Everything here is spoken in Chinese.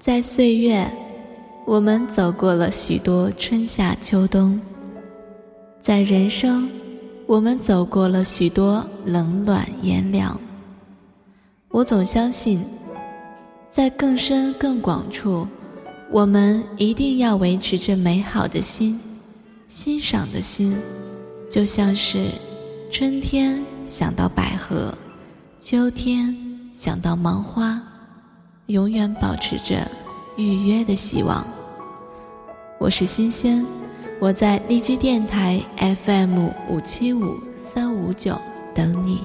在岁月，我们走过了许多春夏秋冬；在人生，我们走过了许多冷暖炎凉。我总相信，在更深更广处，我们一定要维持着美好的心、欣赏的心，就像是春天想到百合，秋天想到芒花，永远保持着预约的希望。我是新鲜，我在荔枝电台 FM 五七五三五九等你。